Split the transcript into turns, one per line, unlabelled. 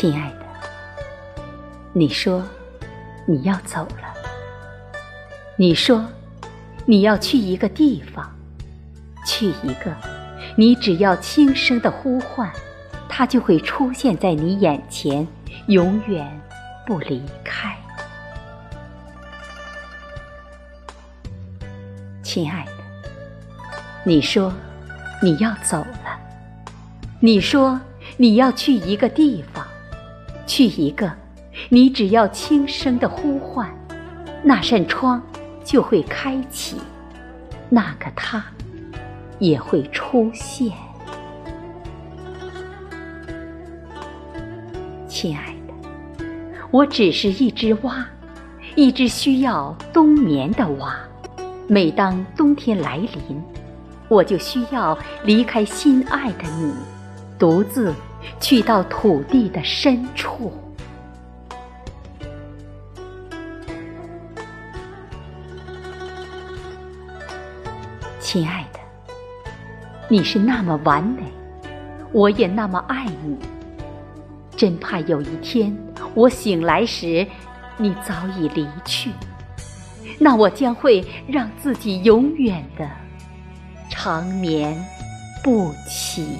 亲爱的，你说你要走了，你说你要去一个地方，去一个你只要轻声的呼唤，它就会出现在你眼前，永远不离开。亲爱的，你说你要走了，你说你要去一个地方。去一个，你只要轻声的呼唤，那扇窗就会开启，那个他也会出现。亲爱的，我只是一只蛙，一只需要冬眠的蛙。每当冬天来临，我就需要离开心爱的你，独自。去到土地的深处，亲爱的，你是那么完美，我也那么爱你。真怕有一天我醒来时，你早已离去，那我将会让自己永远的长眠不起。